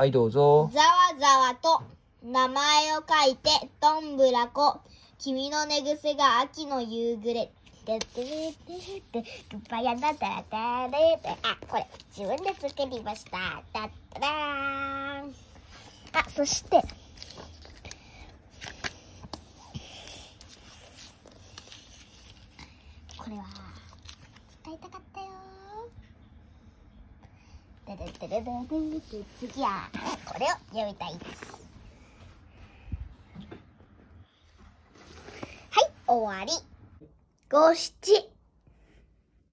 はい、どうぞ。ざわざわと名前を書いて、どんぶらこ。君の寝癖が秋の夕暮れ。てててて、グッバイアンダダダレって、あ、これ、自分で作りました。だったらーん。あ、そして、これは、使いたかったよー。でででででで次はこれを読みたいですはい終わり五七